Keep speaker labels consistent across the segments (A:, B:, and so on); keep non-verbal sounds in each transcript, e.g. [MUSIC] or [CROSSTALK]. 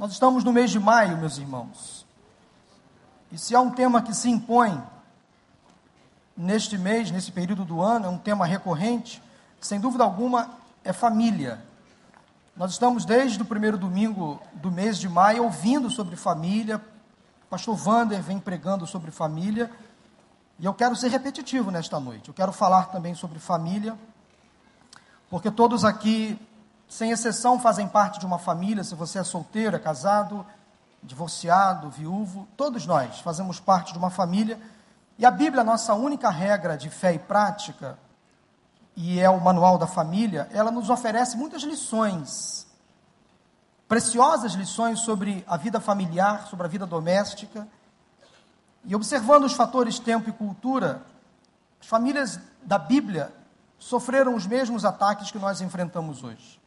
A: Nós estamos no mês de maio, meus irmãos. E se há um tema que se impõe neste mês, nesse período do ano, é um tema recorrente, sem dúvida alguma, é família. Nós estamos desde o primeiro domingo do mês de maio ouvindo sobre família. Pastor Vander vem pregando sobre família. E eu quero ser repetitivo nesta noite. Eu quero falar também sobre família, porque todos aqui sem exceção, fazem parte de uma família. Se você é solteiro, é casado, divorciado, viúvo, todos nós fazemos parte de uma família. E a Bíblia, nossa única regra de fé e prática, e é o manual da família, ela nos oferece muitas lições, preciosas lições sobre a vida familiar, sobre a vida doméstica. E observando os fatores tempo e cultura, as famílias da Bíblia sofreram os mesmos ataques que nós enfrentamos hoje.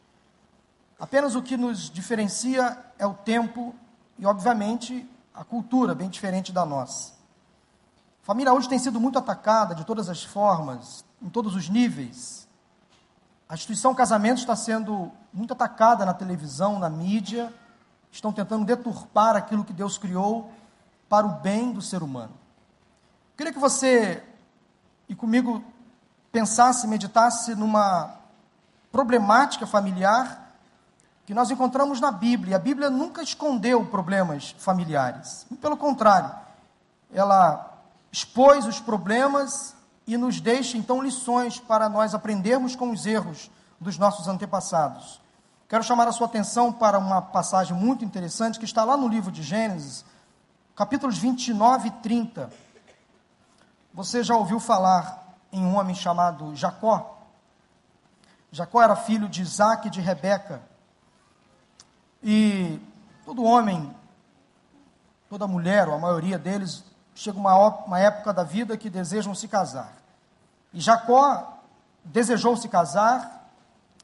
A: Apenas o que nos diferencia é o tempo e, obviamente, a cultura, bem diferente da nossa. A família hoje tem sido muito atacada de todas as formas, em todos os níveis. A instituição casamento está sendo muito atacada na televisão, na mídia. Estão tentando deturpar aquilo que Deus criou para o bem do ser humano. Eu queria que você e comigo pensasse, meditasse numa problemática familiar que nós encontramos na Bíblia. A Bíblia nunca escondeu problemas familiares. Pelo contrário, ela expôs os problemas e nos deixa então lições para nós aprendermos com os erros dos nossos antepassados. Quero chamar a sua atenção para uma passagem muito interessante que está lá no livro de Gênesis, capítulos 29 e 30. Você já ouviu falar em um homem chamado Jacó? Jacó era filho de Isaac e de Rebeca. E todo homem, toda mulher, ou a maioria deles, chega uma, uma época da vida que desejam se casar. E Jacó desejou se casar,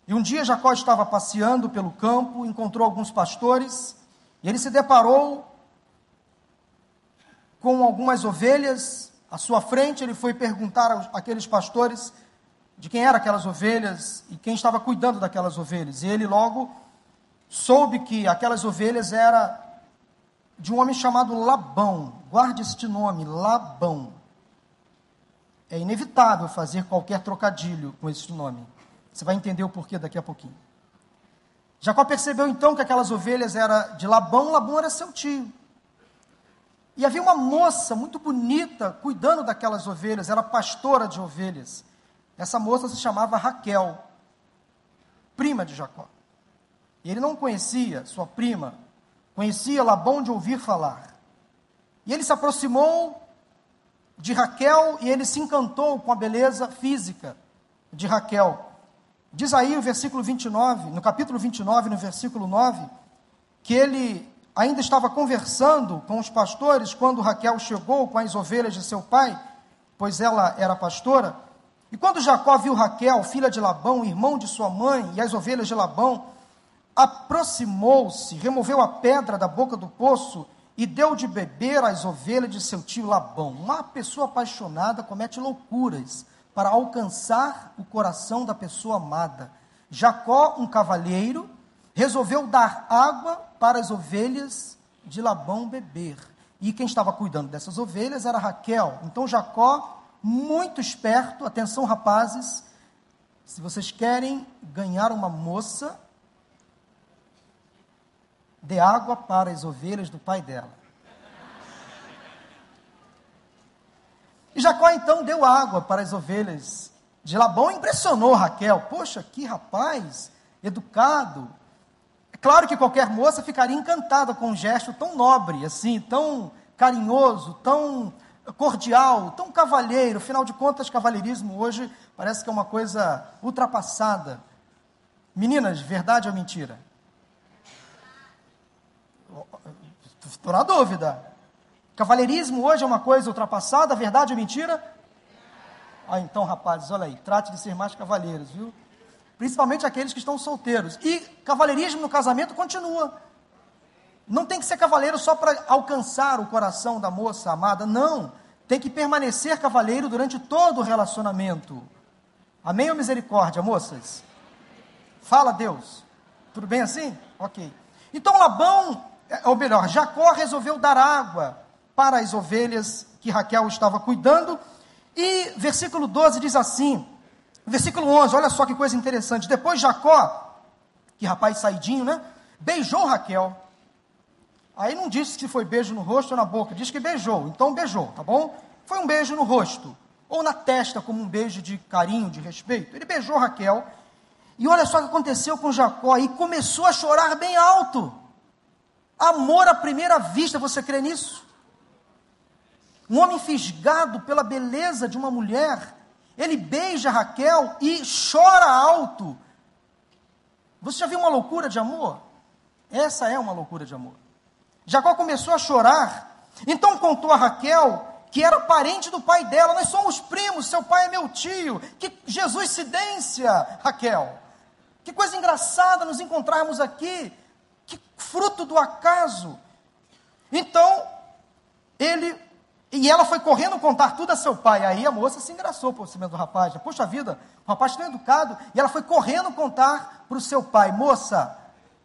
A: e um dia Jacó estava passeando pelo campo, encontrou alguns pastores, e ele se deparou com algumas ovelhas à sua frente. Ele foi perguntar àqueles pastores de quem eram aquelas ovelhas e quem estava cuidando daquelas ovelhas. E ele logo soube que aquelas ovelhas era de um homem chamado Labão. Guarde este nome, Labão. É inevitável fazer qualquer trocadilho com este nome. Você vai entender o porquê daqui a pouquinho. Jacó percebeu então que aquelas ovelhas eram de Labão, Labão era seu tio. E havia uma moça muito bonita cuidando daquelas ovelhas, era pastora de ovelhas. Essa moça se chamava Raquel, prima de Jacó. E ele não conhecia sua prima, conhecia Labão de ouvir falar. E ele se aproximou de Raquel e ele se encantou com a beleza física de Raquel. Diz aí o versículo 29, no capítulo 29, no versículo 9, que ele ainda estava conversando com os pastores quando Raquel chegou com as ovelhas de seu pai, pois ela era pastora. E quando Jacó viu Raquel, filha de Labão, irmão de sua mãe, e as ovelhas de Labão, aproximou-se, removeu a pedra da boca do poço e deu de beber às ovelhas de seu tio Labão. Uma pessoa apaixonada comete loucuras para alcançar o coração da pessoa amada. Jacó, um cavalheiro, resolveu dar água para as ovelhas de Labão beber. E quem estava cuidando dessas ovelhas era Raquel. Então Jacó, muito esperto, atenção rapazes, se vocês querem ganhar uma moça, dê água para as ovelhas do pai dela. E Jacó então deu água para as ovelhas de Labão, impressionou Raquel. Poxa, que rapaz educado. É claro que qualquer moça ficaria encantada com um gesto tão nobre, assim, tão carinhoso, tão cordial, tão cavalheiro. Afinal de contas, cavalheirismo hoje parece que é uma coisa ultrapassada. Meninas, verdade ou mentira? Estou na dúvida. Cavalheirismo hoje é uma coisa ultrapassada, verdade ou mentira? Ah, então, rapazes, olha aí, trate de ser mais cavalheiros, viu? Principalmente aqueles que estão solteiros. E cavalheirismo no casamento continua. Não tem que ser cavaleiro só para alcançar o coração da moça amada, não. Tem que permanecer cavaleiro durante todo o relacionamento. Amém ou misericórdia, moças? Fala, Deus. Tudo bem assim? Ok. Então Labão ou melhor, Jacó resolveu dar água para as ovelhas que Raquel estava cuidando. E versículo 12 diz assim, versículo 11, olha só que coisa interessante. Depois Jacó, que rapaz saidinho, né? Beijou Raquel. Aí não disse se foi beijo no rosto ou na boca, diz que beijou. Então beijou, tá bom? Foi um beijo no rosto ou na testa como um beijo de carinho, de respeito. Ele beijou Raquel. E olha só o que aconteceu com Jacó e começou a chorar bem alto. Amor à primeira vista, você crê nisso? Um homem fisgado pela beleza de uma mulher, ele beija Raquel e chora alto. Você já viu uma loucura de amor? Essa é uma loucura de amor. Jacó começou a chorar, então contou a Raquel que era parente do pai dela. Nós somos primos, seu pai é meu tio. Que Jesus cidência, Raquel. Que coisa engraçada nos encontrarmos aqui que fruto do acaso. Então, ele, e ela foi correndo contar tudo a seu pai. Aí a moça se engraçou por cima do rapaz. Poxa vida, o rapaz tão educado. E ela foi correndo contar para o seu pai: Moça,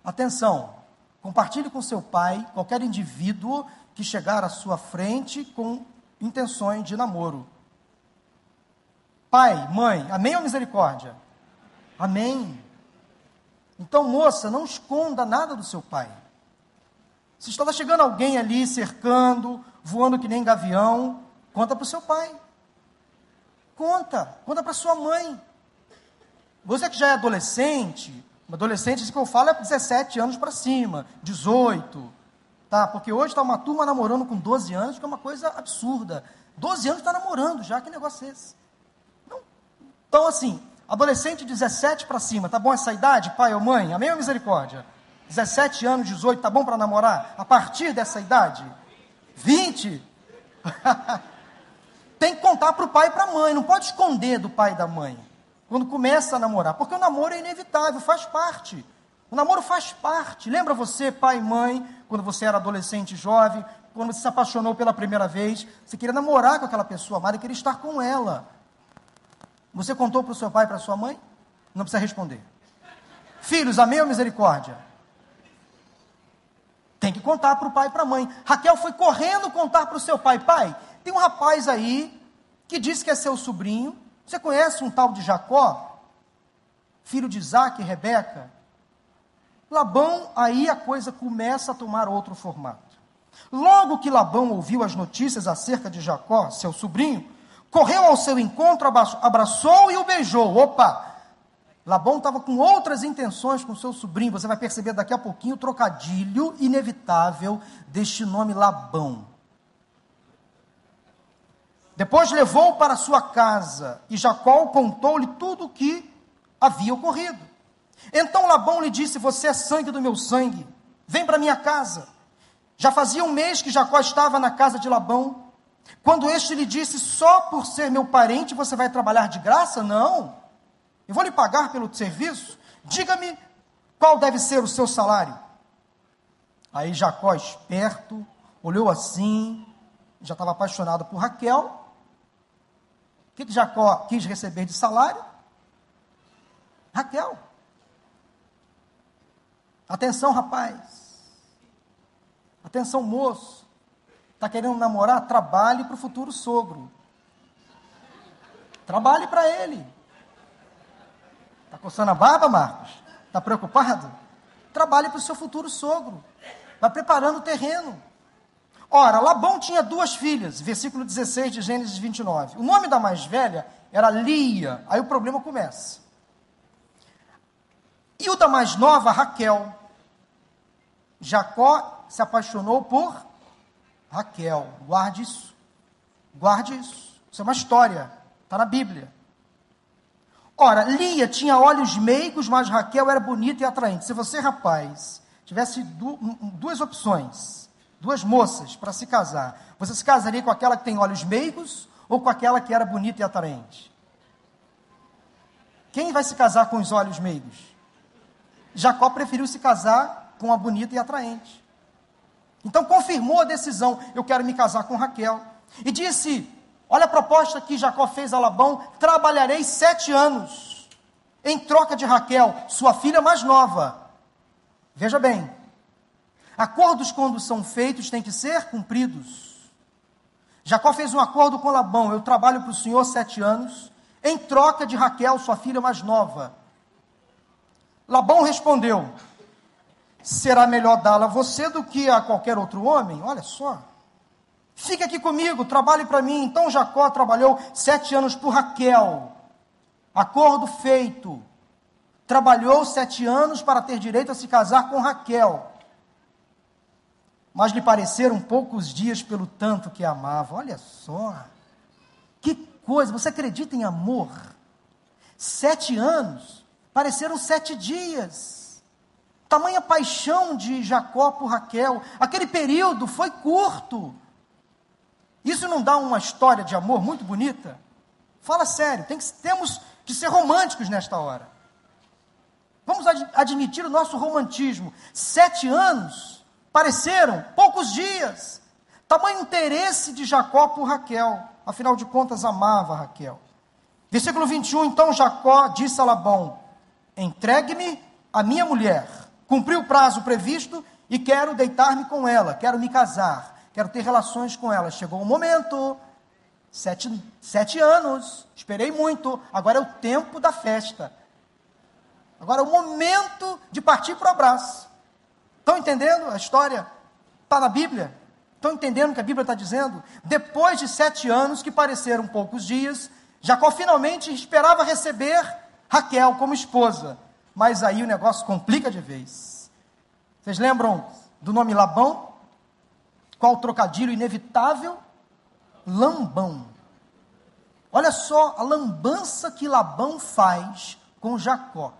A: atenção, compartilhe com seu pai qualquer indivíduo que chegar à sua frente com intenções de namoro. Pai, mãe, amém ou misericórdia? Amém. Então, moça, não esconda nada do seu pai. Se estava chegando alguém ali cercando, voando que nem gavião, conta para o seu pai. Conta, conta para sua mãe. Você que já é adolescente, adolescente, isso que eu falo é 17 anos para cima, 18, tá? Porque hoje está uma turma namorando com 12 anos, que é uma coisa absurda. 12 anos está namorando já, que negócio é esse? Não. Então, assim, Adolescente 17 para cima, tá bom essa idade, pai ou mãe? Amém ou misericórdia? 17 anos, 18, tá bom para namorar? A partir dessa idade? 20? [LAUGHS] Tem que contar para o pai e para a mãe, não pode esconder do pai e da mãe. Quando começa a namorar, porque o namoro é inevitável, faz parte. O namoro faz parte. Lembra você, pai e mãe, quando você era adolescente jovem, quando você se apaixonou pela primeira vez, você queria namorar com aquela pessoa amada, queria estar com ela. Você contou para o seu pai e para sua mãe? Não precisa responder. Filhos, amém ou misericórdia? Tem que contar para o pai e para a mãe. Raquel foi correndo contar para o seu pai: Pai, tem um rapaz aí que disse que é seu sobrinho. Você conhece um tal de Jacó? Filho de Isaac e Rebeca? Labão, aí a coisa começa a tomar outro formato. Logo que Labão ouviu as notícias acerca de Jacó, seu sobrinho, correu ao seu encontro, abraçou e o beijou. Opa! Labão estava com outras intenções com seu sobrinho. Você vai perceber daqui a pouquinho o trocadilho inevitável deste nome Labão. Depois levou para sua casa e Jacó contou-lhe tudo o que havia ocorrido. Então Labão lhe disse: Você é sangue do meu sangue, vem para minha casa. Já fazia um mês que Jacó estava na casa de Labão. Quando este lhe disse: Só por ser meu parente você vai trabalhar de graça? Não. Eu vou lhe pagar pelo serviço. Diga-me qual deve ser o seu salário. Aí Jacó, esperto, olhou assim, já estava apaixonado por Raquel. O que, que Jacó quis receber de salário? Raquel. Atenção, rapaz. Atenção, moço. Está querendo namorar? Trabalhe para o futuro sogro. Trabalhe para ele. Está coçando a barba, Marcos? Está preocupado? Trabalhe para o seu futuro sogro. Vai preparando o terreno. Ora, Labão tinha duas filhas, versículo 16 de Gênesis 29. O nome da mais velha era Lia. Aí o problema começa. E o da mais nova, Raquel. Jacó se apaixonou por Raquel. Guarde isso. Guarde isso. Isso é uma história. Está na Bíblia. Ora, Lia tinha olhos meigos, mas Raquel era bonita e atraente. Se você, rapaz, tivesse du duas opções, duas moças para se casar, você se casaria com aquela que tem olhos meigos ou com aquela que era bonita e atraente? Quem vai se casar com os olhos meigos? Jacó preferiu se casar com a bonita e atraente. Então confirmou a decisão: eu quero me casar com Raquel. E disse: Olha a proposta que Jacó fez a Labão: trabalharei sete anos em troca de Raquel, sua filha mais nova. Veja bem, Acordos, quando são feitos, têm que ser cumpridos. Jacó fez um acordo com Labão: Eu trabalho para o senhor sete anos, em troca de Raquel, sua filha mais nova. Labão respondeu: Será melhor dá-la a você do que a qualquer outro homem? Olha só. Fica aqui comigo, trabalhe para mim. Então Jacó trabalhou sete anos por Raquel. Acordo feito. Trabalhou sete anos para ter direito a se casar com Raquel. Mas lhe pareceram poucos dias pelo tanto que amava. Olha só. Que coisa. Você acredita em amor? Sete anos pareceram sete dias. Tamanha paixão de Jacó por Raquel. Aquele período foi curto. Isso não dá uma história de amor muito bonita? Fala sério, que, temos que ser românticos nesta hora. Vamos ad, admitir o nosso romantismo. Sete anos pareceram poucos dias. Tamanho interesse de Jacó por Raquel. Afinal de contas, amava Raquel. Versículo 21, então Jacó disse a Labão: Entregue-me a minha mulher. Cumpri o prazo previsto e quero deitar-me com ela, quero me casar quero ter relações com ela. Chegou o momento, sete, sete anos, esperei muito, agora é o tempo da festa. Agora é o momento de partir para o abraço. Estão entendendo a história? Está na Bíblia? Estão entendendo o que a Bíblia está dizendo? Depois de sete anos, que pareceram poucos dias, Jacó finalmente esperava receber Raquel como esposa. Mas aí o negócio complica de vez. Vocês lembram do nome Labão? Qual o trocadilho inevitável? Lambão. Olha só a lambança que Labão faz com Jacó.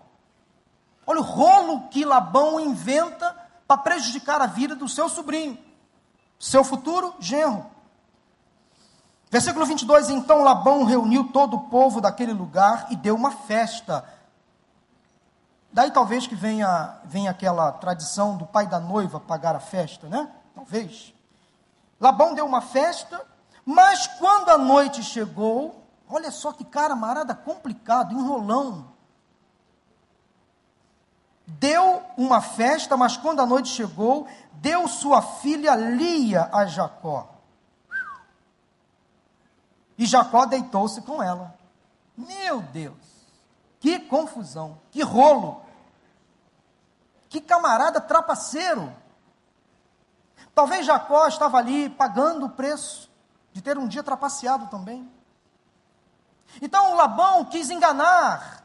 A: Olha o rolo que Labão inventa para prejudicar a vida do seu sobrinho, seu futuro genro. Versículo 22: Então Labão reuniu todo o povo daquele lugar e deu uma festa. Daí talvez que venha, venha aquela tradição do pai da noiva pagar a festa, né? Talvez. Labão deu uma festa, mas quando a noite chegou, olha só que cara marada complicado, enrolão. Deu uma festa, mas quando a noite chegou, deu sua filha Lia a Jacó. E Jacó deitou-se com ela. Meu Deus, que confusão, que rolo, que camarada trapaceiro. Talvez Jacó estava ali pagando o preço de ter um dia trapaceado também. Então Labão quis enganar,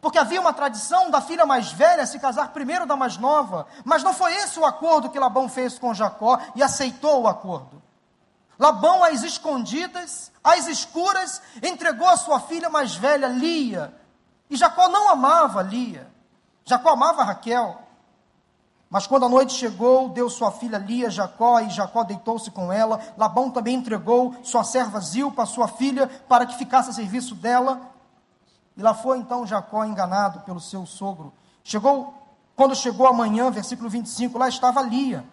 A: porque havia uma tradição da filha mais velha se casar primeiro da mais nova, mas não foi esse o acordo que Labão fez com Jacó e aceitou o acordo. Labão, às escondidas, às escuras, entregou a sua filha mais velha, Lia. E Jacó não amava Lia. Jacó amava Raquel. Mas quando a noite chegou, deu sua filha Lia a Jacó, e Jacó deitou-se com ela. Labão também entregou sua serva Zilpa, sua filha, para que ficasse a serviço dela. E lá foi então Jacó enganado pelo seu sogro. Chegou, quando chegou a manhã, versículo 25, lá estava Lia.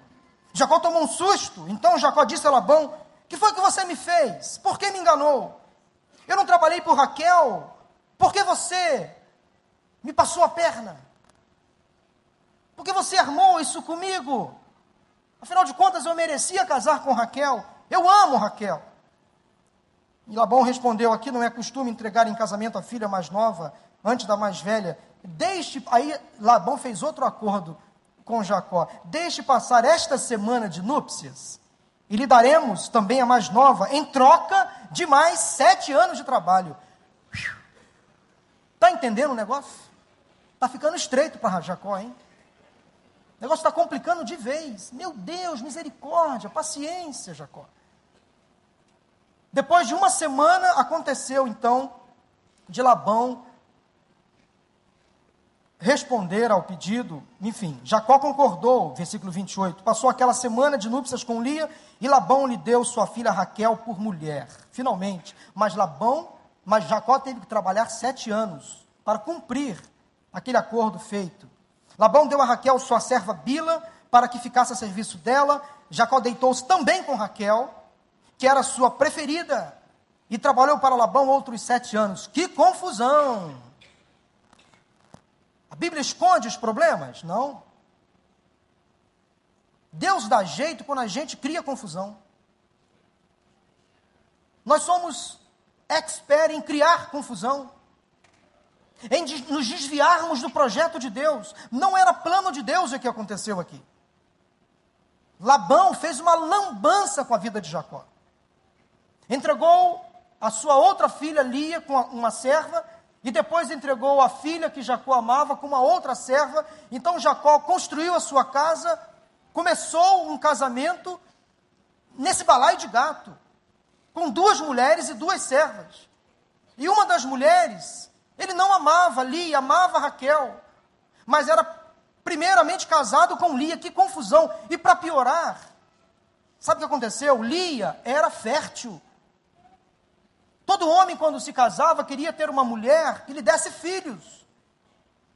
A: Jacó tomou um susto. Então Jacó disse a Labão: Que foi que você me fez? Por que me enganou? Eu não trabalhei por Raquel? Por que você me passou a perna? Porque você armou isso comigo. Afinal de contas, eu merecia casar com Raquel. Eu amo Raquel. E Labão respondeu: Aqui não é costume entregar em casamento a filha mais nova antes da mais velha. Deixe. Aí Labão fez outro acordo com Jacó: Deixe passar esta semana de núpcias e lhe daremos também a mais nova, em troca de mais sete anos de trabalho. Está entendendo o negócio? Está ficando estreito para Jacó, hein? O negócio está complicando de vez. Meu Deus, misericórdia, paciência, Jacó. Depois de uma semana, aconteceu então de Labão responder ao pedido. Enfim, Jacó concordou, versículo 28. Passou aquela semana de núpcias com Lia e Labão lhe deu sua filha Raquel por mulher. Finalmente. Mas Labão, mas Jacó teve que trabalhar sete anos para cumprir aquele acordo feito. Labão deu a Raquel sua serva Bila para que ficasse a serviço dela. Jacó deitou-se também com Raquel, que era sua preferida, e trabalhou para Labão outros sete anos. Que confusão! A Bíblia esconde os problemas? Não. Deus dá jeito quando a gente cria confusão. Nós somos expert em criar confusão, em nos desviarmos do projeto de Deus. Não era plano de Deus o que aconteceu aqui. Labão fez uma lambança com a vida de Jacó. Entregou a sua outra filha Lia com uma serva e depois entregou a filha que Jacó amava com uma outra serva. Então Jacó construiu a sua casa, começou um casamento nesse balaio de gato, com duas mulheres e duas servas. E uma das mulheres, ele não amava Lia, amava Raquel, mas era primeiramente casado com Lia. Que confusão! E para piorar, sabe o que aconteceu? Lia era fértil. Todo homem, quando se casava, queria ter uma mulher que lhe desse filhos.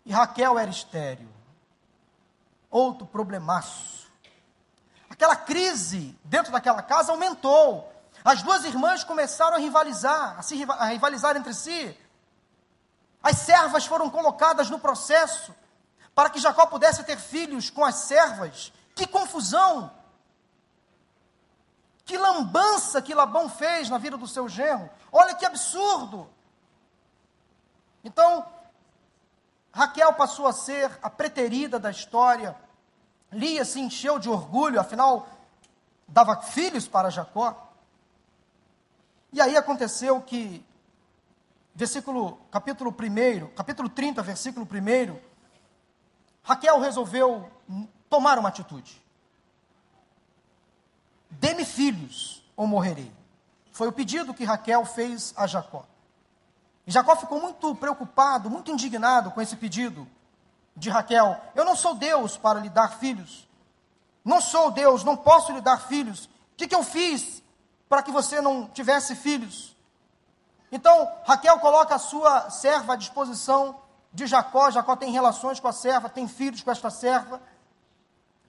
A: E Raquel era estéril. Outro problemaço. Aquela crise dentro daquela casa aumentou. As duas irmãs começaram a rivalizar, a, se, a rivalizar entre si. As servas foram colocadas no processo para que Jacó pudesse ter filhos com as servas. Que confusão! Que lambança que Labão fez na vida do seu genro. Olha que absurdo. Então, Raquel passou a ser a preterida da história. Lia se encheu de orgulho, afinal, dava filhos para Jacó. E aí aconteceu que, versículo, capítulo 1, capítulo 30, versículo 1, Raquel resolveu tomar uma atitude. Dê-me filhos ou morrerei. Foi o pedido que Raquel fez a Jacó. E Jacó ficou muito preocupado, muito indignado com esse pedido de Raquel. Eu não sou Deus para lhe dar filhos. Não sou Deus, não posso lhe dar filhos. O que, que eu fiz para que você não tivesse filhos? Então, Raquel coloca a sua serva à disposição de Jacó. Jacó tem relações com a serva, tem filhos com esta serva.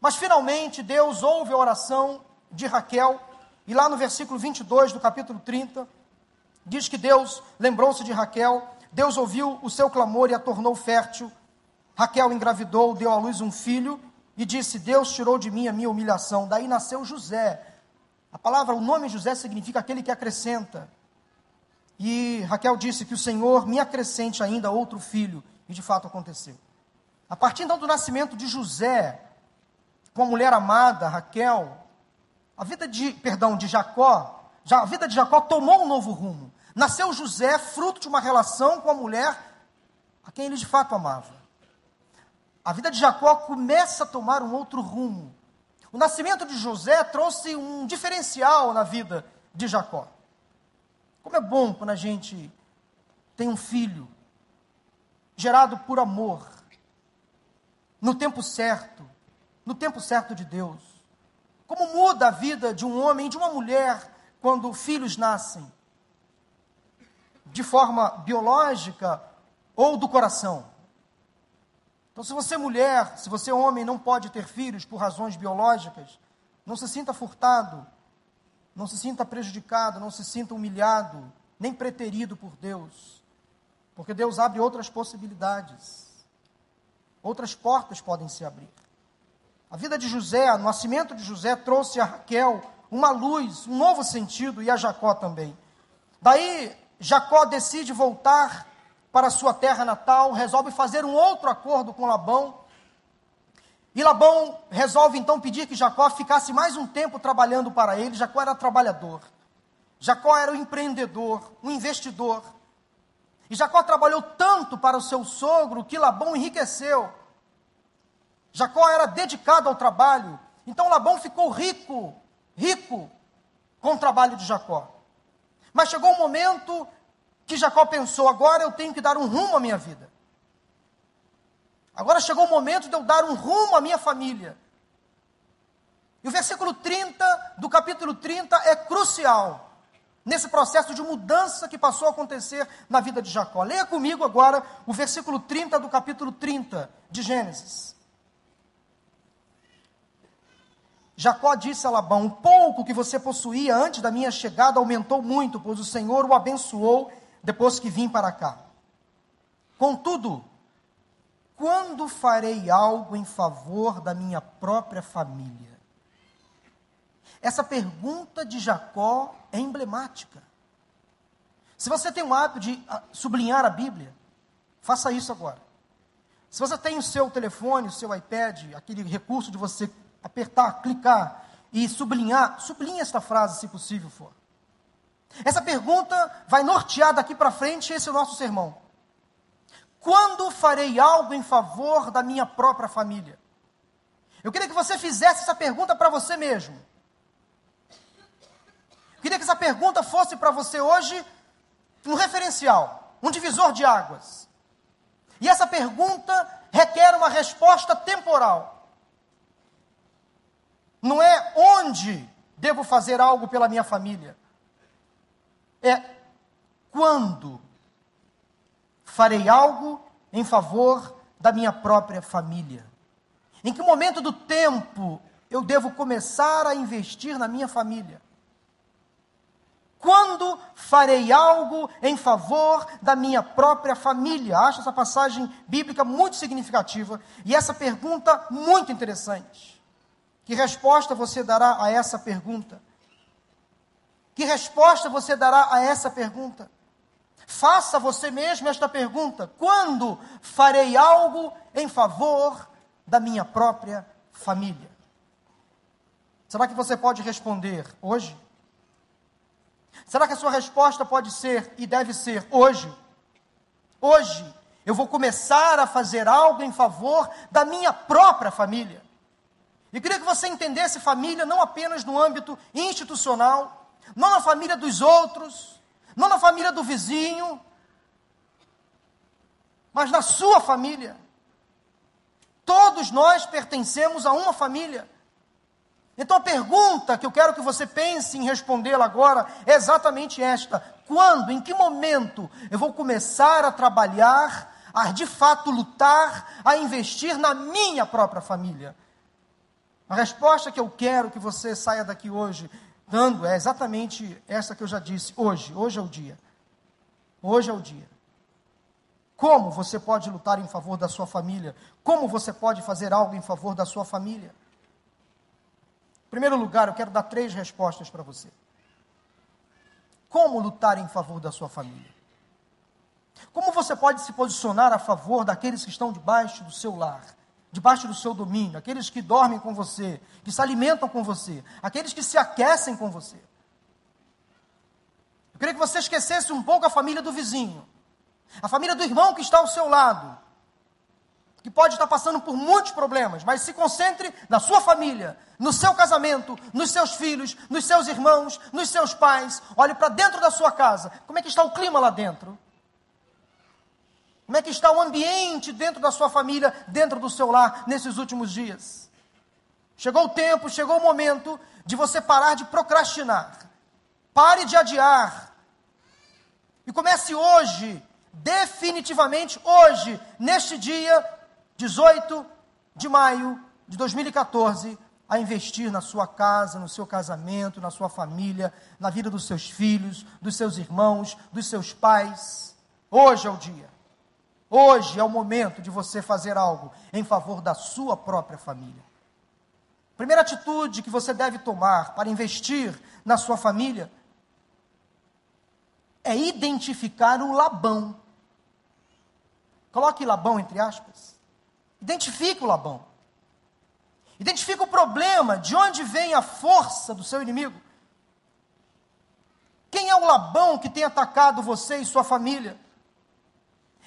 A: Mas finalmente Deus ouve a oração de Raquel, e lá no versículo 22 do capítulo 30, diz que Deus lembrou-se de Raquel, Deus ouviu o seu clamor e a tornou fértil. Raquel engravidou, deu à luz um filho e disse: Deus tirou de mim a minha humilhação. Daí nasceu José. A palavra, o nome José significa aquele que acrescenta. E Raquel disse que o Senhor me acrescente ainda outro filho. E de fato aconteceu. A partir então do nascimento de José, com a mulher amada, Raquel, a vida de, perdão, de Jacó, já, a vida de Jacó tomou um novo rumo. Nasceu José, fruto de uma relação com a mulher a quem ele de fato amava. A vida de Jacó começa a tomar um outro rumo. O nascimento de José trouxe um diferencial na vida de Jacó. Como é bom quando a gente tem um filho gerado por amor, no tempo certo, no tempo certo de Deus. Como muda a vida de um homem e de uma mulher quando filhos nascem? De forma biológica ou do coração? Então, se você mulher, se você homem não pode ter filhos por razões biológicas, não se sinta furtado, não se sinta prejudicado, não se sinta humilhado, nem preterido por Deus, porque Deus abre outras possibilidades, outras portas podem se abrir. A vida de José, o nascimento de José trouxe a Raquel uma luz, um novo sentido e a Jacó também. Daí Jacó decide voltar para sua terra natal, resolve fazer um outro acordo com Labão. E Labão resolve então pedir que Jacó ficasse mais um tempo trabalhando para ele. Jacó era trabalhador. Jacó era um empreendedor, um investidor. E Jacó trabalhou tanto para o seu sogro que Labão enriqueceu. Jacó era dedicado ao trabalho, então Labão ficou rico, rico com o trabalho de Jacó. Mas chegou um momento que Jacó pensou: agora eu tenho que dar um rumo à minha vida. Agora chegou o momento de eu dar um rumo à minha família. E o versículo 30 do capítulo 30 é crucial nesse processo de mudança que passou a acontecer na vida de Jacó. Leia comigo agora o versículo 30 do capítulo 30 de Gênesis. Jacó disse a Labão: O pouco que você possuía antes da minha chegada aumentou muito, pois o Senhor o abençoou depois que vim para cá. Contudo, quando farei algo em favor da minha própria família? Essa pergunta de Jacó é emblemática. Se você tem o hábito de ah, sublinhar a Bíblia, faça isso agora. Se você tem o seu telefone, o seu iPad, aquele recurso de você apertar, clicar e sublinhar, sublinhe esta frase se possível for. Essa pergunta vai nortear daqui para frente esse nosso sermão. Quando farei algo em favor da minha própria família? Eu queria que você fizesse essa pergunta para você mesmo. Eu queria que essa pergunta fosse para você hoje um referencial, um divisor de águas. E essa pergunta requer uma resposta temporal. Não é onde devo fazer algo pela minha família. É quando farei algo em favor da minha própria família. Em que momento do tempo eu devo começar a investir na minha família? Quando farei algo em favor da minha própria família? Acho essa passagem bíblica muito significativa e essa pergunta muito interessante. Que resposta você dará a essa pergunta? Que resposta você dará a essa pergunta? Faça você mesmo esta pergunta: quando farei algo em favor da minha própria família? Será que você pode responder hoje? Será que a sua resposta pode ser e deve ser hoje? Hoje eu vou começar a fazer algo em favor da minha própria família. E queria que você entendesse família não apenas no âmbito institucional, não na família dos outros, não na família do vizinho, mas na sua família. Todos nós pertencemos a uma família. Então a pergunta que eu quero que você pense em respondê-la agora é exatamente esta: quando, em que momento eu vou começar a trabalhar, a de fato lutar, a investir na minha própria família? A resposta que eu quero que você saia daqui hoje dando é exatamente essa que eu já disse: hoje, hoje é o dia. Hoje é o dia. Como você pode lutar em favor da sua família? Como você pode fazer algo em favor da sua família? primeiro lugar, eu quero dar três respostas para você. Como lutar em favor da sua família? Como você pode se posicionar a favor daqueles que estão debaixo do seu lar, debaixo do seu domínio, aqueles que dormem com você, que se alimentam com você, aqueles que se aquecem com você? Eu queria que você esquecesse um pouco a família do vizinho, a família do irmão que está ao seu lado, que pode estar passando por muitos problemas, mas se concentre na sua família, no seu casamento, nos seus filhos, nos seus irmãos, nos seus pais. Olhe para dentro da sua casa. Como é que está o clima lá dentro? Como é que está o ambiente dentro da sua família, dentro do seu lar, nesses últimos dias? Chegou o tempo, chegou o momento de você parar de procrastinar. Pare de adiar. E comece hoje, definitivamente hoje, neste dia, 18 de maio de 2014, a investir na sua casa, no seu casamento, na sua família, na vida dos seus filhos, dos seus irmãos, dos seus pais. Hoje é o dia. Hoje é o momento de você fazer algo em favor da sua própria família. Primeira atitude que você deve tomar para investir na sua família é identificar o Labão. Coloque Labão entre aspas. Identifique o Labão. Identifique o problema, de onde vem a força do seu inimigo. Quem é o Labão que tem atacado você e sua família?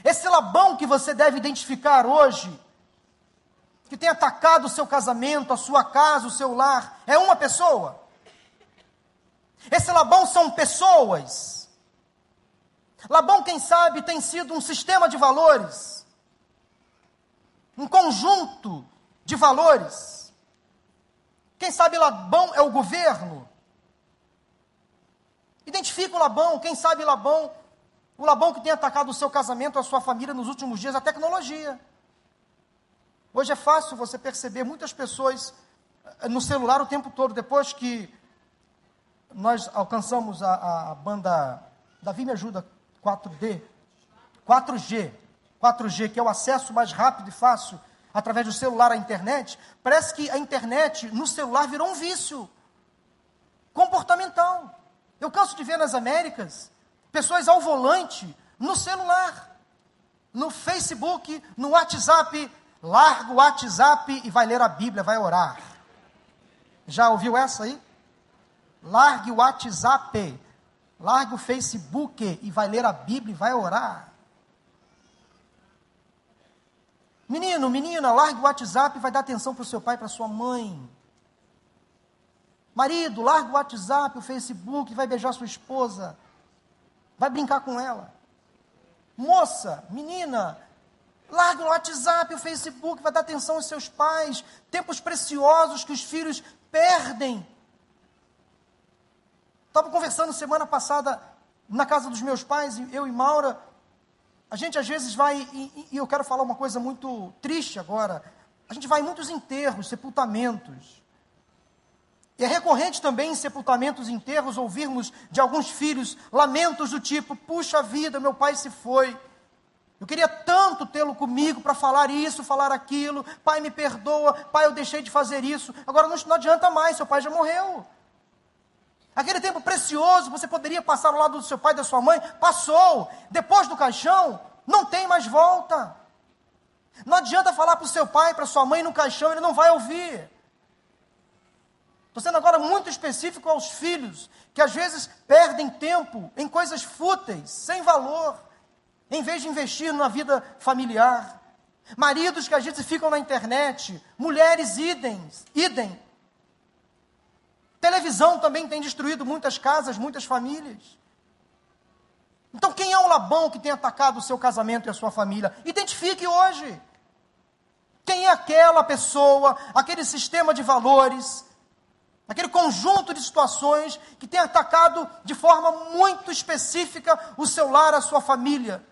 A: Esse Labão que você deve identificar hoje, que tem atacado o seu casamento, a sua casa, o seu lar, é uma pessoa. Esse Labão são pessoas. Labão, quem sabe, tem sido um sistema de valores um conjunto de valores. Quem sabe Labão é o governo? Identifica o Labão, quem sabe Labão, o Labão que tem atacado o seu casamento, a sua família nos últimos dias, a tecnologia. Hoje é fácil você perceber muitas pessoas eh, no celular o tempo todo, depois que nós alcançamos a, a banda, Davi me ajuda, 4D, 4G, 4G, que é o acesso mais rápido e fácil através do celular à internet, parece que a internet no celular virou um vício. comportamental. Eu canso de ver nas Américas pessoas ao volante, no celular, no Facebook, no WhatsApp. Larga o WhatsApp e vai ler a Bíblia, vai orar. Já ouviu essa aí? Largue o WhatsApp, largue o Facebook e vai ler a Bíblia e vai orar. Menino, menina, largue o WhatsApp e vai dar atenção para o seu pai e para sua mãe. Marido, larga o WhatsApp, o Facebook, vai beijar sua esposa. Vai brincar com ela. Moça, menina, larga o WhatsApp, o Facebook, vai dar atenção aos seus pais. Tempos preciosos que os filhos perdem. Estava conversando semana passada na casa dos meus pais, eu e Maura, a gente às vezes vai, e, e eu quero falar uma coisa muito triste agora, a gente vai em muitos enterros, sepultamentos. E é recorrente também em sepultamentos enterros ouvirmos de alguns filhos lamentos do tipo: puxa vida, meu pai se foi. Eu queria tanto tê-lo comigo para falar isso, falar aquilo. Pai, me perdoa. Pai, eu deixei de fazer isso. Agora não, não adianta mais, seu pai já morreu. Aquele tempo precioso, você poderia passar ao lado do seu pai e da sua mãe, passou. Depois do caixão, não tem mais volta. Não adianta falar para o seu pai, para sua mãe no caixão, ele não vai ouvir. Estou sendo agora muito específico aos filhos, que às vezes perdem tempo em coisas fúteis, sem valor, em vez de investir na vida familiar. Maridos que às vezes ficam na internet, mulheres idem, idem, Televisão também tem destruído muitas casas, muitas famílias. Então, quem é o Labão que tem atacado o seu casamento e a sua família? Identifique hoje. Quem é aquela pessoa, aquele sistema de valores, aquele conjunto de situações que tem atacado de forma muito específica o seu lar, a sua família?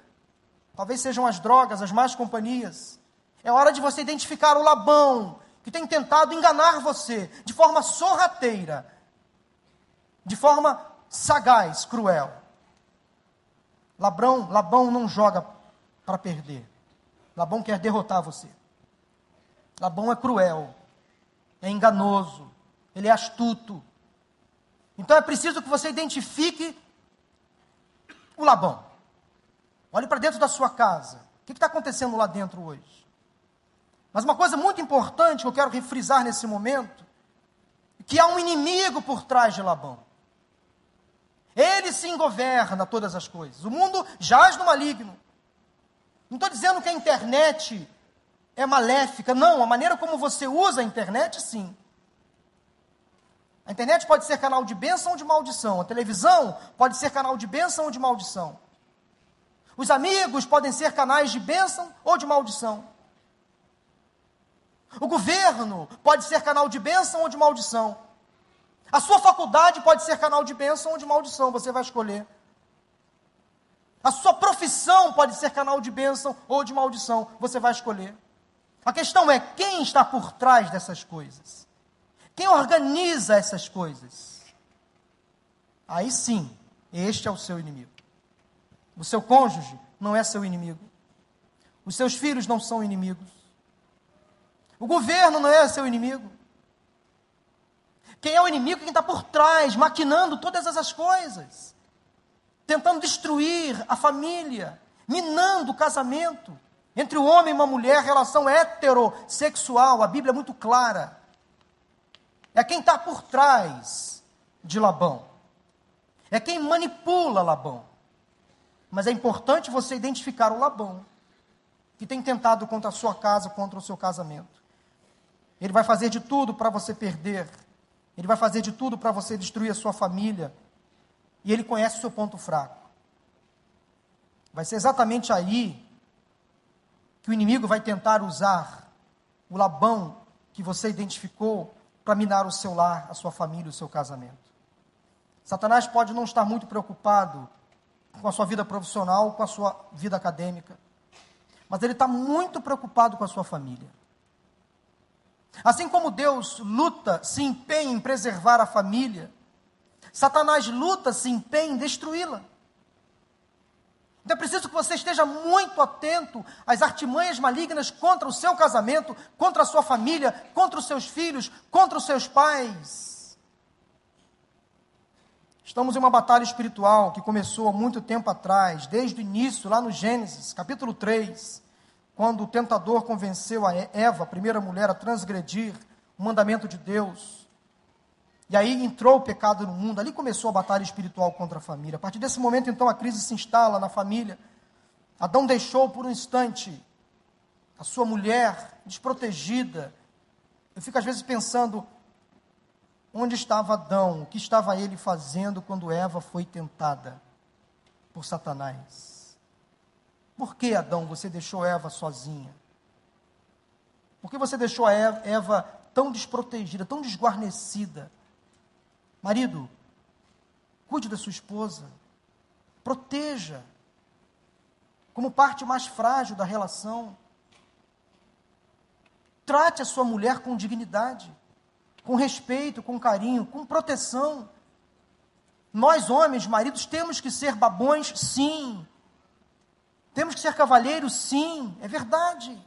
A: Talvez sejam as drogas, as más companhias. É hora de você identificar o Labão que tem tentado enganar você de forma sorrateira, de forma sagaz, cruel. Labrão, Labão não joga para perder. Labão quer derrotar você. Labão é cruel, é enganoso, ele é astuto. Então é preciso que você identifique o Labão. Olhe para dentro da sua casa. O que está acontecendo lá dentro hoje? Mas uma coisa muito importante que eu quero refrisar nesse momento, que há um inimigo por trás de Labão. Ele sim governa todas as coisas. O mundo jaz no maligno. Não estou dizendo que a internet é maléfica, não. A maneira como você usa a internet, sim. A internet pode ser canal de bênção ou de maldição. A televisão pode ser canal de bênção ou de maldição. Os amigos podem ser canais de bênção ou de maldição. O governo pode ser canal de bênção ou de maldição. A sua faculdade pode ser canal de bênção ou de maldição, você vai escolher. A sua profissão pode ser canal de bênção ou de maldição, você vai escolher. A questão é quem está por trás dessas coisas? Quem organiza essas coisas? Aí sim, este é o seu inimigo. O seu cônjuge não é seu inimigo. Os seus filhos não são inimigos. O governo não é seu inimigo. Quem é o inimigo? Quem está por trás, maquinando todas essas coisas, tentando destruir a família, minando o casamento entre o homem e uma mulher, relação heterossexual. A Bíblia é muito clara. É quem está por trás de Labão. É quem manipula Labão. Mas é importante você identificar o Labão que tem tentado contra a sua casa, contra o seu casamento. Ele vai fazer de tudo para você perder. Ele vai fazer de tudo para você destruir a sua família. E ele conhece o seu ponto fraco. Vai ser exatamente aí que o inimigo vai tentar usar o Labão que você identificou para minar o seu lar, a sua família, o seu casamento. Satanás pode não estar muito preocupado com a sua vida profissional, com a sua vida acadêmica, mas ele está muito preocupado com a sua família. Assim como Deus luta, se empenha em preservar a família, Satanás luta, se empenha em destruí-la. Então é preciso que você esteja muito atento às artimanhas malignas contra o seu casamento, contra a sua família, contra os seus filhos, contra os seus pais. Estamos em uma batalha espiritual que começou há muito tempo atrás, desde o início, lá no Gênesis, capítulo 3, quando o tentador convenceu a Eva, a primeira mulher, a transgredir o mandamento de Deus. E aí entrou o pecado no mundo, ali começou a batalha espiritual contra a família. A partir desse momento, então, a crise se instala na família. Adão deixou por um instante a sua mulher desprotegida. Eu fico às vezes pensando, onde estava Adão? O que estava ele fazendo quando Eva foi tentada por Satanás? Por que, Adão, você deixou Eva sozinha? Por que você deixou a Eva tão desprotegida, tão desguarnecida? Marido, cuide da sua esposa, proteja, como parte mais frágil da relação. Trate a sua mulher com dignidade, com respeito, com carinho, com proteção. Nós, homens, maridos, temos que ser babões, sim. Temos que ser cavalheiros, sim, é verdade.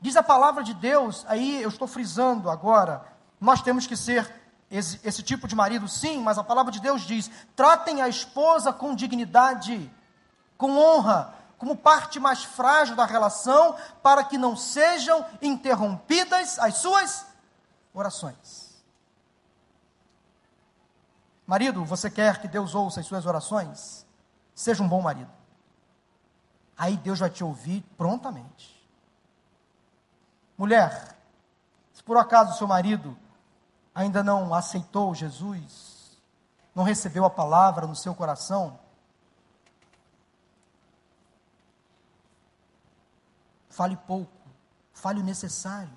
A: Diz a palavra de Deus, aí eu estou frisando agora, nós temos que ser esse, esse tipo de marido, sim, mas a palavra de Deus diz: tratem a esposa com dignidade, com honra, como parte mais frágil da relação, para que não sejam interrompidas as suas orações. Marido, você quer que Deus ouça as suas orações? Seja um bom marido. Aí Deus vai te ouvir prontamente. Mulher, se por acaso seu marido ainda não aceitou Jesus, não recebeu a palavra no seu coração, Fale pouco, fale o necessário,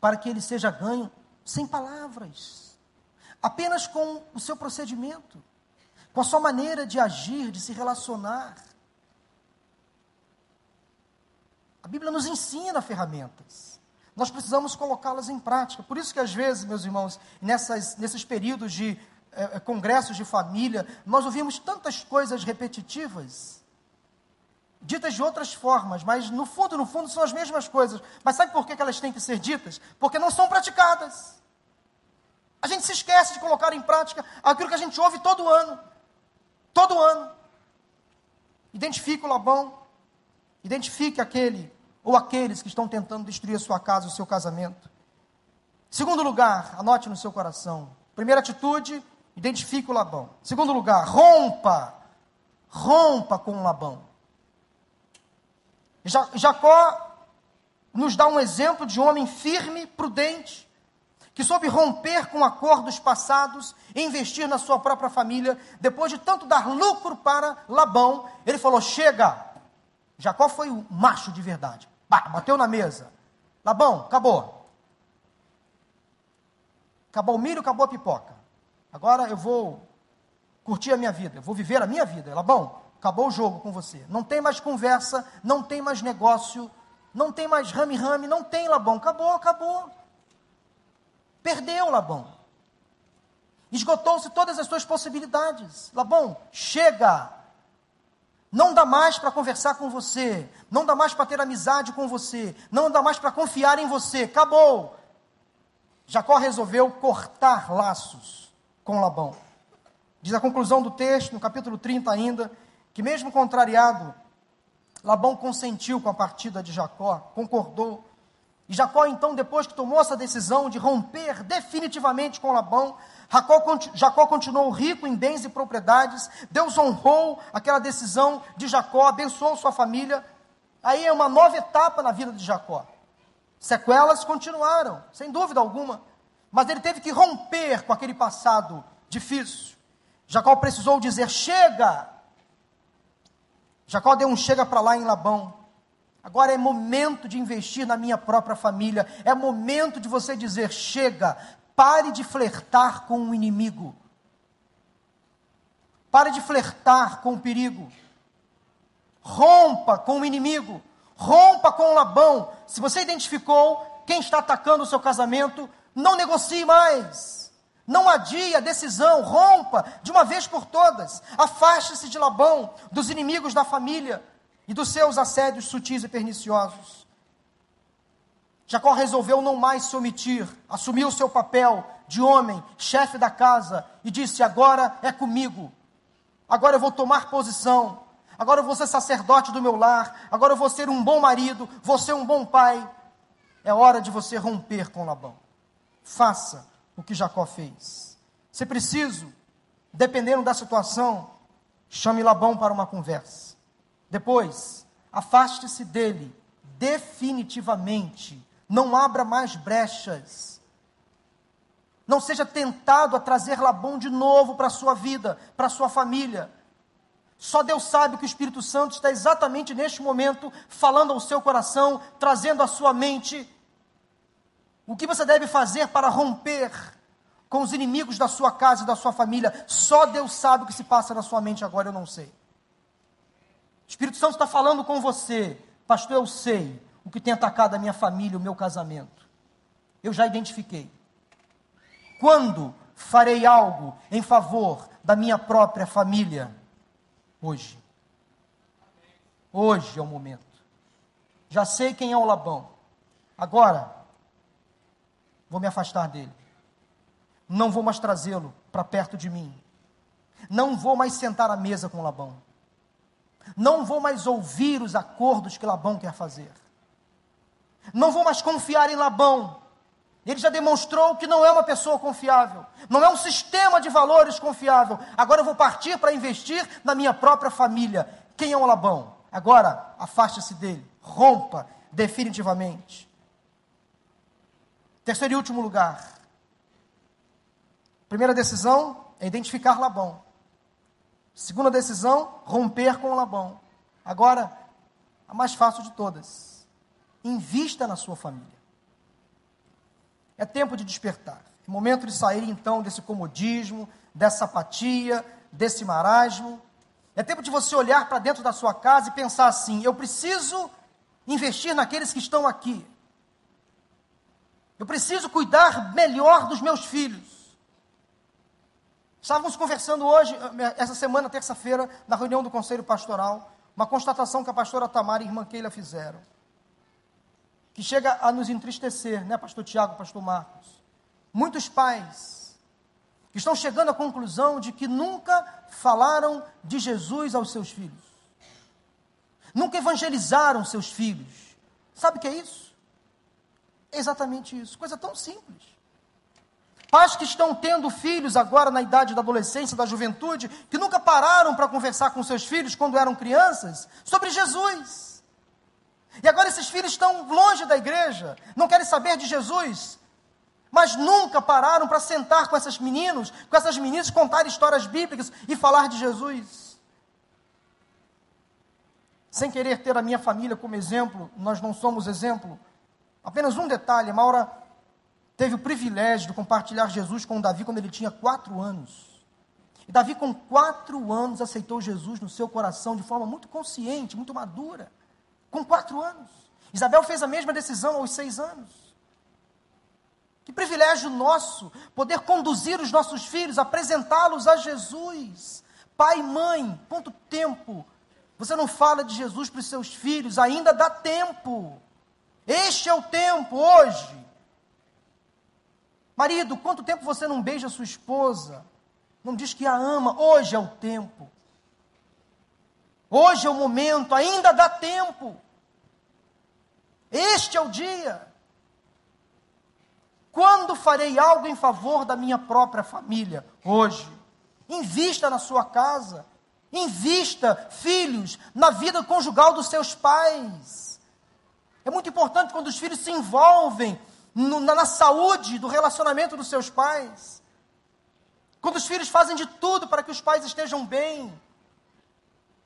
A: para que ele seja ganho sem palavras, apenas com o seu procedimento, com a sua maneira de agir, de se relacionar. A Bíblia nos ensina ferramentas. Nós precisamos colocá-las em prática. Por isso que às vezes, meus irmãos, nessas, nesses períodos de é, congressos de família, nós ouvimos tantas coisas repetitivas ditas de outras formas, mas no fundo, no fundo, são as mesmas coisas. Mas sabe por que elas têm que ser ditas? Porque não são praticadas. A gente se esquece de colocar em prática aquilo que a gente ouve todo ano. Todo ano. Identifique o Labão. Identifique aquele ou aqueles que estão tentando destruir a sua casa, o seu casamento. Segundo lugar, anote no seu coração. Primeira atitude, identifique o Labão. Segundo lugar, rompa. Rompa com o Labão. Jacó nos dá um exemplo de um homem firme, prudente, que soube romper com acordos passados e investir na sua própria família. Depois de tanto dar lucro para Labão, ele falou: Chega! Jacó foi o macho de verdade. Bah, bateu na mesa. Labão, acabou. Acabou o milho, acabou a pipoca. Agora eu vou curtir a minha vida, eu vou viver a minha vida. Labão, Acabou o jogo com você. Não tem mais conversa, não tem mais negócio, não tem mais rame-rame, não tem Labão. Acabou, acabou. Perdeu Labão. Esgotou-se todas as suas possibilidades. Labão, chega. Não dá mais para conversar com você. Não dá mais para ter amizade com você. Não dá mais para confiar em você. Acabou. Jacó resolveu cortar laços com Labão. Diz a conclusão do texto, no capítulo 30 ainda, que mesmo contrariado, Labão consentiu com a partida de Jacó, concordou. E Jacó, então, depois que tomou essa decisão de romper definitivamente com Labão, Jacó continuou rico em bens e propriedades. Deus honrou aquela decisão de Jacó, abençoou sua família. Aí é uma nova etapa na vida de Jacó. Sequelas continuaram, sem dúvida alguma. Mas ele teve que romper com aquele passado difícil. Jacó precisou dizer: chega, Jacó deu um chega para lá em Labão. Agora é momento de investir na minha própria família. É momento de você dizer: chega, pare de flertar com o inimigo. Pare de flertar com o perigo. Rompa com o inimigo. Rompa com o Labão. Se você identificou quem está atacando o seu casamento, não negocie mais. Não adie a decisão, rompa de uma vez por todas. Afaste-se de Labão, dos inimigos da família e dos seus assédios sutis e perniciosos. Jacó resolveu não mais se omitir, assumiu seu papel de homem, chefe da casa, e disse: Agora é comigo, agora eu vou tomar posição, agora eu vou ser sacerdote do meu lar, agora eu vou ser um bom marido, vou ser um bom pai. É hora de você romper com Labão. Faça o que Jacó fez. Se preciso, dependendo da situação, chame Labão para uma conversa. Depois, afaste-se dele definitivamente. Não abra mais brechas. Não seja tentado a trazer Labão de novo para a sua vida, para a sua família. Só Deus sabe que o Espírito Santo está exatamente neste momento falando ao seu coração, trazendo à sua mente o que você deve fazer para romper com os inimigos da sua casa e da sua família. Só Deus sabe o que se passa na sua mente agora, eu não sei. O Espírito Santo está falando com você, pastor. Eu sei o que tem atacado a minha família, o meu casamento. Eu já identifiquei. Quando farei algo em favor da minha própria família? Hoje. Hoje é o momento. Já sei quem é o Labão. Agora, vou me afastar dele. Não vou mais trazê-lo para perto de mim. Não vou mais sentar à mesa com Labão. Não vou mais ouvir os acordos que Labão quer fazer. Não vou mais confiar em Labão. Ele já demonstrou que não é uma pessoa confiável, não é um sistema de valores confiável. Agora eu vou partir para investir na minha própria família. Quem é o Labão? Agora afaste-se dele, rompa definitivamente. Terceiro e último lugar. Primeira decisão é identificar Labão. Segunda decisão, romper com Labão. Agora, a mais fácil de todas. Invista na sua família. É tempo de despertar. É momento de sair então desse comodismo, dessa apatia, desse marasmo. É tempo de você olhar para dentro da sua casa e pensar assim: eu preciso investir naqueles que estão aqui. Eu preciso cuidar melhor dos meus filhos. Estávamos conversando hoje, essa semana, terça-feira, na reunião do Conselho Pastoral, uma constatação que a pastora Tamara e a irmã Keila fizeram, que chega a nos entristecer, né, pastor Tiago, pastor Marcos? Muitos pais que estão chegando à conclusão de que nunca falaram de Jesus aos seus filhos, nunca evangelizaram seus filhos. Sabe o que é isso? É exatamente isso. Coisa tão simples. Pais que estão tendo filhos agora na idade da adolescência, da juventude, que nunca pararam para conversar com seus filhos quando eram crianças sobre Jesus. E agora esses filhos estão longe da igreja, não querem saber de Jesus, mas nunca pararam para sentar com esses meninos, com essas meninas, contar histórias bíblicas e falar de Jesus. Sem querer ter a minha família como exemplo, nós não somos exemplo, Apenas um detalhe: Maura teve o privilégio de compartilhar Jesus com Davi quando ele tinha quatro anos. E Davi, com quatro anos, aceitou Jesus no seu coração de forma muito consciente, muito madura. Com quatro anos. Isabel fez a mesma decisão aos seis anos. Que privilégio nosso poder conduzir os nossos filhos, apresentá-los a Jesus. Pai e mãe, quanto tempo você não fala de Jesus para os seus filhos? Ainda dá tempo. Este é o tempo hoje. Marido, quanto tempo você não beija sua esposa? Não diz que a ama? Hoje é o tempo. Hoje é o momento, ainda dá tempo. Este é o dia. Quando farei algo em favor da minha própria família? Hoje. Invista na sua casa. Invista, filhos, na vida conjugal dos seus pais. É muito importante quando os filhos se envolvem no, na, na saúde do relacionamento dos seus pais. Quando os filhos fazem de tudo para que os pais estejam bem.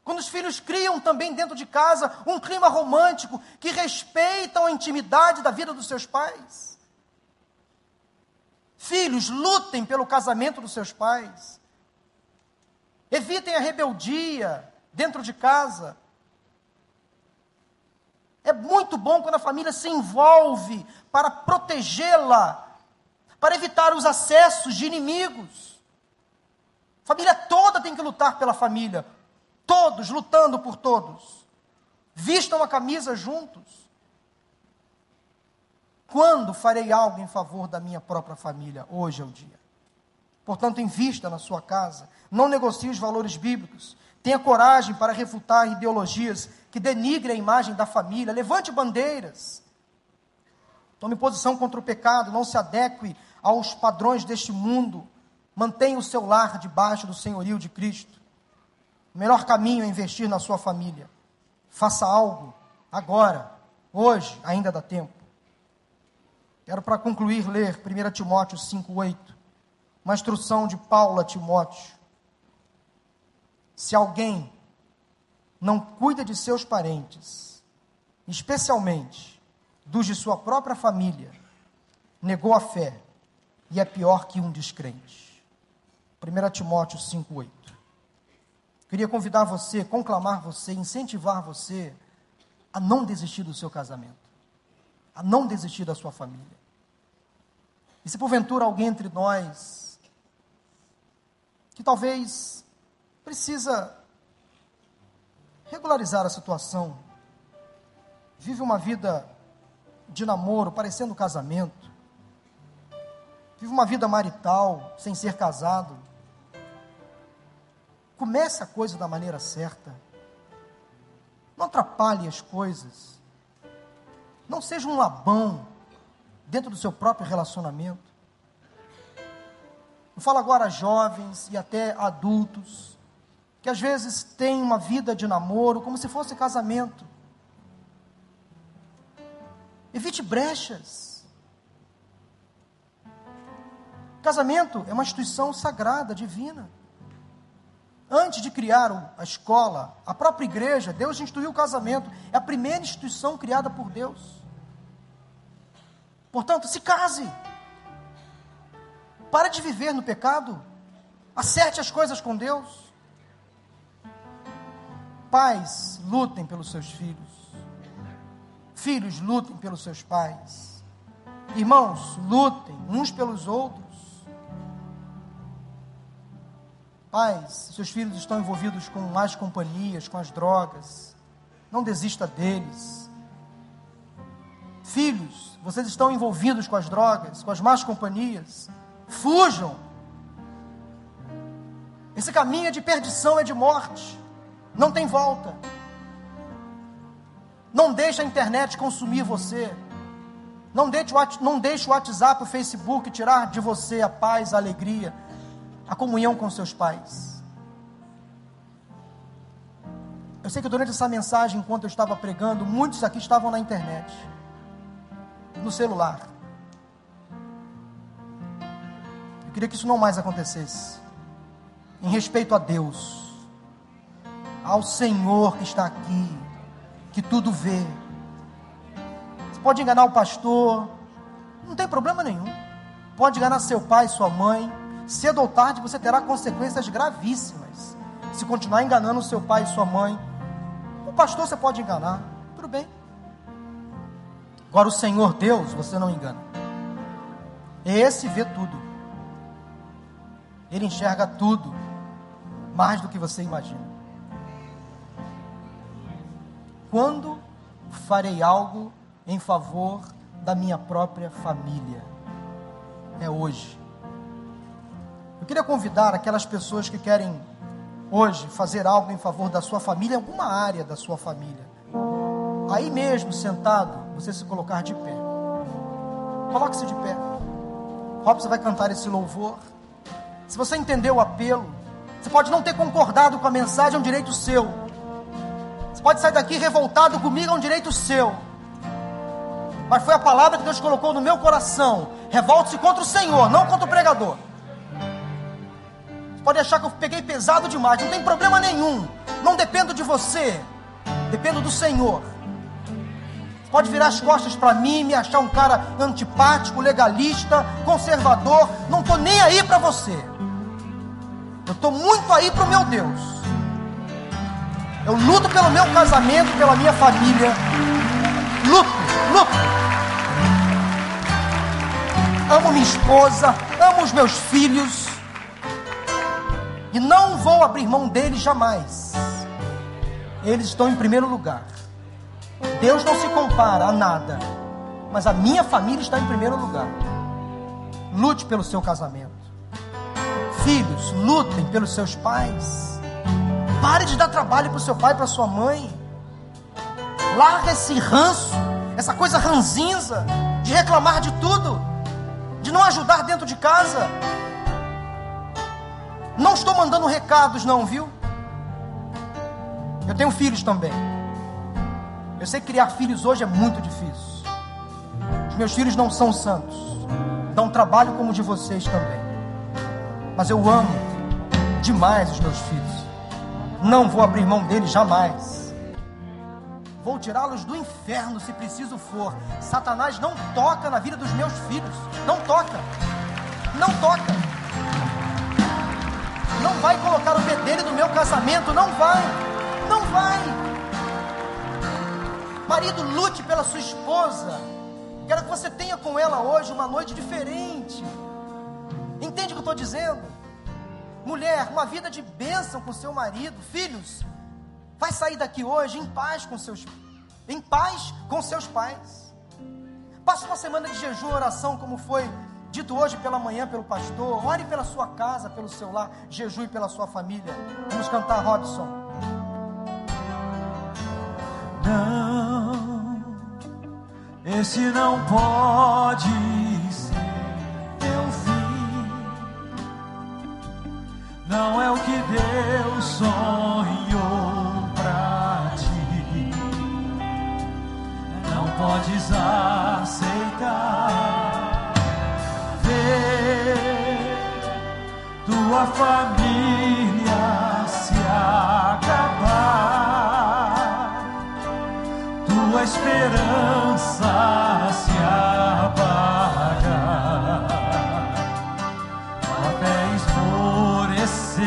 A: Quando os filhos criam também dentro de casa um clima romântico que respeitam a intimidade da vida dos seus pais. Filhos, lutem pelo casamento dos seus pais. Evitem a rebeldia dentro de casa. É muito bom quando a família se envolve para protegê-la, para evitar os acessos de inimigos. A família toda tem que lutar pela família, todos lutando por todos. Vistam a camisa juntos. Quando farei algo em favor da minha própria família? Hoje é o dia. Portanto, invista na sua casa, não negocie os valores bíblicos, tenha coragem para refutar ideologias que denigrem a imagem da família, levante bandeiras, tome posição contra o pecado, não se adeque aos padrões deste mundo, mantenha o seu lar debaixo do senhorio de Cristo. O melhor caminho é investir na sua família. Faça algo agora, hoje, ainda dá tempo. Quero, para concluir, ler 1 Timóteo 5,8, uma instrução de Paulo a Timóteo. Se alguém não cuida de seus parentes, especialmente dos de sua própria família, negou a fé e é pior que um descrente. 1 Timóteo 5,8. Queria convidar você, conclamar você, incentivar você a não desistir do seu casamento, a não desistir da sua família. E se porventura alguém entre nós que talvez precisa regularizar a situação, vive uma vida de namoro parecendo casamento, vive uma vida marital sem ser casado, comece a coisa da maneira certa, não atrapalhe as coisas, não seja um labão dentro do seu próprio relacionamento. Eu falo agora a jovens e até adultos, que às vezes têm uma vida de namoro como se fosse casamento. Evite brechas. Casamento é uma instituição sagrada, divina. Antes de criar a escola, a própria igreja, Deus instituiu o casamento. É a primeira instituição criada por Deus. Portanto, se case. Para de viver no pecado. Acerte as coisas com Deus. Pais, lutem pelos seus filhos. Filhos, lutem pelos seus pais. Irmãos, lutem uns pelos outros. Pais, seus filhos estão envolvidos com mais companhias, com as drogas. Não desista deles. Filhos, vocês estão envolvidos com as drogas, com as más companhias. Fujam. Esse caminho é de perdição, é de morte. Não tem volta. Não deixe a internet consumir você. Não deixe, não deixe o WhatsApp, o Facebook tirar de você a paz, a alegria, a comunhão com seus pais. Eu sei que durante essa mensagem, enquanto eu estava pregando, muitos aqui estavam na internet no celular. Eu queria que isso não mais acontecesse. Em respeito a Deus, ao Senhor que está aqui, que tudo vê. Você pode enganar o pastor, não tem problema nenhum. Pode enganar seu pai, sua mãe. Cedo ou tarde você terá consequências gravíssimas. Se continuar enganando seu pai e sua mãe, o pastor você pode enganar, tudo bem. Agora, o Senhor Deus, você não engana. Esse vê tudo. Ele enxerga tudo, mais do que você imagina. Quando farei algo em favor da minha própria família? É hoje. Queria convidar aquelas pessoas que querem hoje fazer algo em favor da sua família, alguma área da sua família aí mesmo, sentado, você se colocar de pé. Coloque-se de pé. Robson vai cantar esse louvor. Se você entendeu o apelo, você pode não ter concordado com a mensagem, é um direito seu. Você pode sair daqui revoltado comigo, é um direito seu. Mas foi a palavra que Deus colocou no meu coração. Revolte-se contra o Senhor, não contra o pregador. Pode achar que eu peguei pesado demais, não tem problema nenhum. Não dependo de você, dependo do Senhor. Pode virar as costas para mim, me achar um cara antipático, legalista, conservador. Não estou nem aí para você. Eu estou muito aí para o meu Deus. Eu luto pelo meu casamento, pela minha família. Luto, luto. Amo minha esposa, amo os meus filhos. E não vou abrir mão deles jamais. Eles estão em primeiro lugar. Deus não se compara a nada. mas a minha família está em primeiro lugar. Lute pelo seu casamento. Filhos, lutem pelos seus pais. Pare de dar trabalho para o seu pai e para sua mãe. Larga esse ranço, essa coisa ranzinza de reclamar de tudo, de não ajudar dentro de casa. Não estou mandando recados, não, viu? Eu tenho filhos também. Eu sei que criar filhos hoje é muito difícil. Os meus filhos não são santos. Dão trabalho como o de vocês também. Mas eu amo demais os meus filhos. Não vou abrir mão deles jamais. Vou tirá-los do inferno se preciso for. Satanás não toca na vida dos meus filhos. Não toca. Não toca. Não vai colocar o bedelho no meu casamento. Não vai. Não vai. Marido, lute pela sua esposa. Quero que você tenha com ela hoje uma noite diferente. Entende o que eu estou dizendo? Mulher, uma vida de bênção com seu marido. Filhos, vai sair daqui hoje em paz com seus em paz com seus pais. Passe uma semana de jejum oração, como foi dito hoje pela manhã pelo pastor. Ore pela sua casa, pelo seu lar, jejum pela sua família. Vamos cantar, Robson.
B: Não, esse não pode ser teu fim. Não é o que Deus sonhou pra ti. Não podes aceitar tua família se acabar, tua esperança se apagar, fé esmorecer.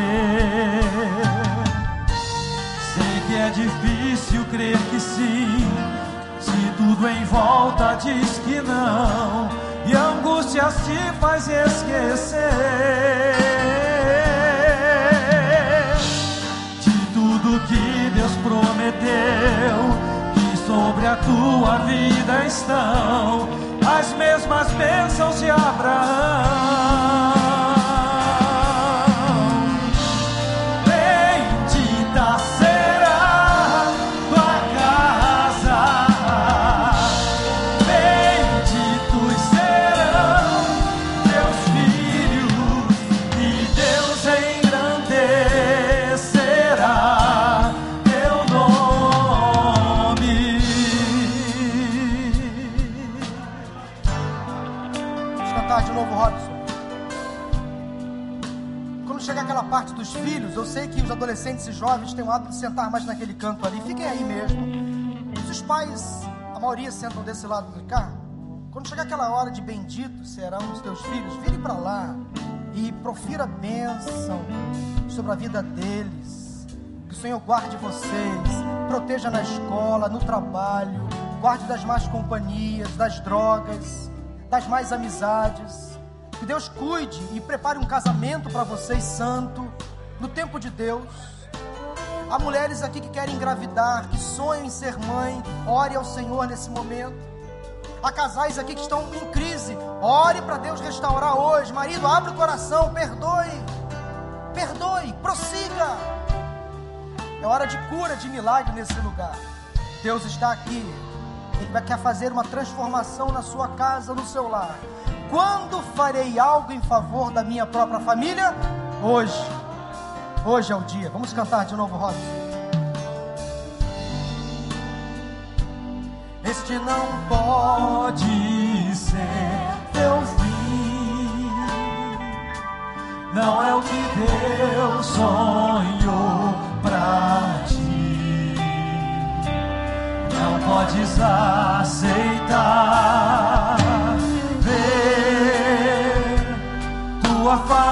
B: Sei que é difícil crer que sim, se tudo em volta diz que não, e angústia se faz esquecer que Deus prometeu, que sobre a tua vida estão as mesmas bênçãos de Abraão. Filhos,
A: eu sei que os adolescentes e jovens têm o hábito de sentar mais naquele canto ali. Fiquem aí mesmo. Os pais, a maioria sentam desse lado do carro, quando chegar aquela hora de bendito serão os teus filhos, virem para lá e profira bênção sobre a vida deles. Que o Senhor guarde vocês, proteja na escola, no trabalho, guarde das más companhias, das drogas, das más amizades. Que Deus cuide e prepare um casamento para vocês santo, no tempo de Deus. Há mulheres aqui que querem engravidar, que sonham em ser mãe, ore ao Senhor nesse momento. Há casais aqui que estão em crise, ore para Deus restaurar hoje. Marido, abre o coração, perdoe, perdoe, prossiga. É hora de cura, de milagre nesse lugar. Deus está aqui. Ele vai quer fazer uma transformação na sua casa, no seu lar. Quando farei algo em favor da minha própria família? Hoje. Hoje é o dia. Vamos cantar de novo, Rosa. Este não
B: pode ser teu fim. Não é o que Deus sonhou pra ti. Não podes aceitar ver tua família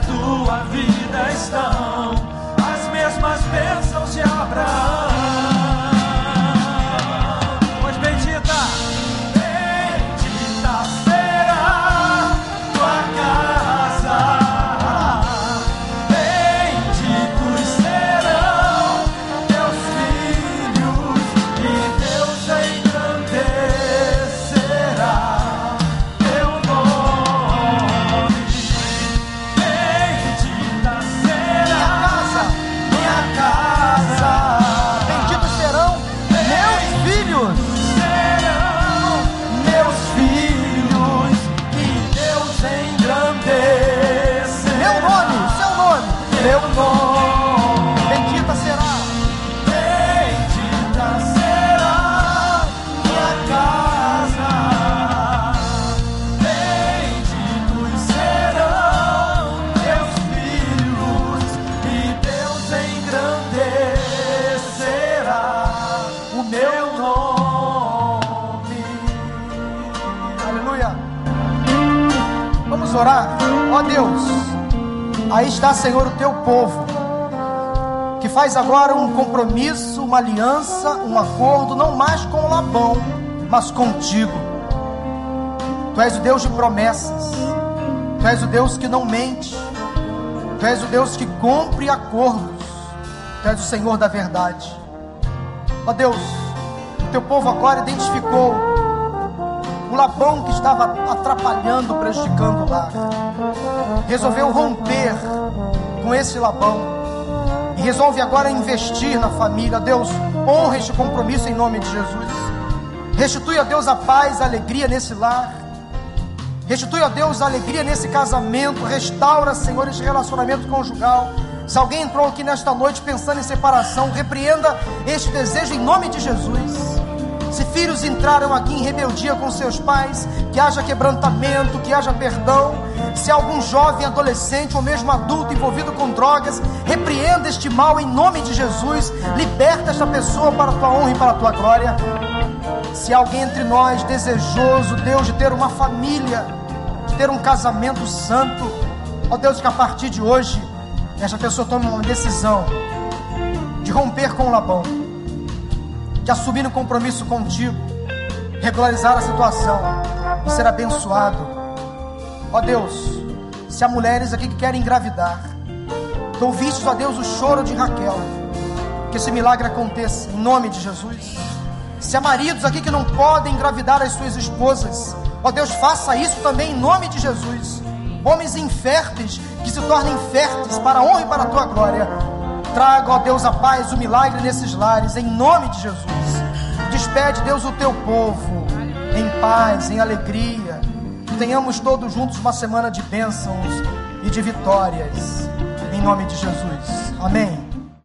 B: tua vida estão as mesmas bênçãos de
A: Abraão. Ó Deus, aí está, Senhor, o teu povo, que faz agora um compromisso, uma aliança, um acordo, não mais com Labão, mas contigo. Tu és o Deus de promessas, tu és o Deus que não mente, tu és o Deus que cumpre acordos, tu és o Senhor da verdade. Ó Deus, o teu povo agora identificou Labão que estava atrapalhando, prejudicando o lar. Resolveu romper com esse Labão e resolve agora investir na família. Deus, honra este compromisso em nome de Jesus. Restitui a Deus a paz, a alegria nesse lar. Restitui a Deus a alegria nesse casamento. Restaura, Senhor, este relacionamento conjugal. Se alguém entrou aqui nesta noite pensando em separação, repreenda este desejo em nome de Jesus. Filhos entraram aqui em rebeldia com seus pais, que haja quebrantamento, que haja perdão. Se algum jovem, adolescente ou mesmo adulto envolvido com drogas, repreenda este mal em nome de Jesus. Liberta esta pessoa para a tua honra e para a tua glória. Se alguém entre nós desejoso, Deus, de ter uma família, de ter um casamento santo, ó Deus, que a partir de hoje, esta pessoa tome uma decisão de romper com o Labão de assumir um compromisso contigo, regularizar a situação e ser abençoado. Ó Deus, se há mulheres aqui que querem engravidar, que ouviste, ó Deus, o choro de Raquel, que esse milagre aconteça em nome de Jesus. Se há maridos aqui que não podem engravidar as suas esposas, ó Deus, faça isso também em nome de Jesus. Homens inférteis que se tornem férteis para a honra e para a tua glória. Traga, ó Deus, a paz, o milagre nesses lares, em nome de Jesus. Despede, Deus, o teu povo em paz, em alegria. Tenhamos todos juntos uma semana de bênçãos e de vitórias, em nome de Jesus. Amém.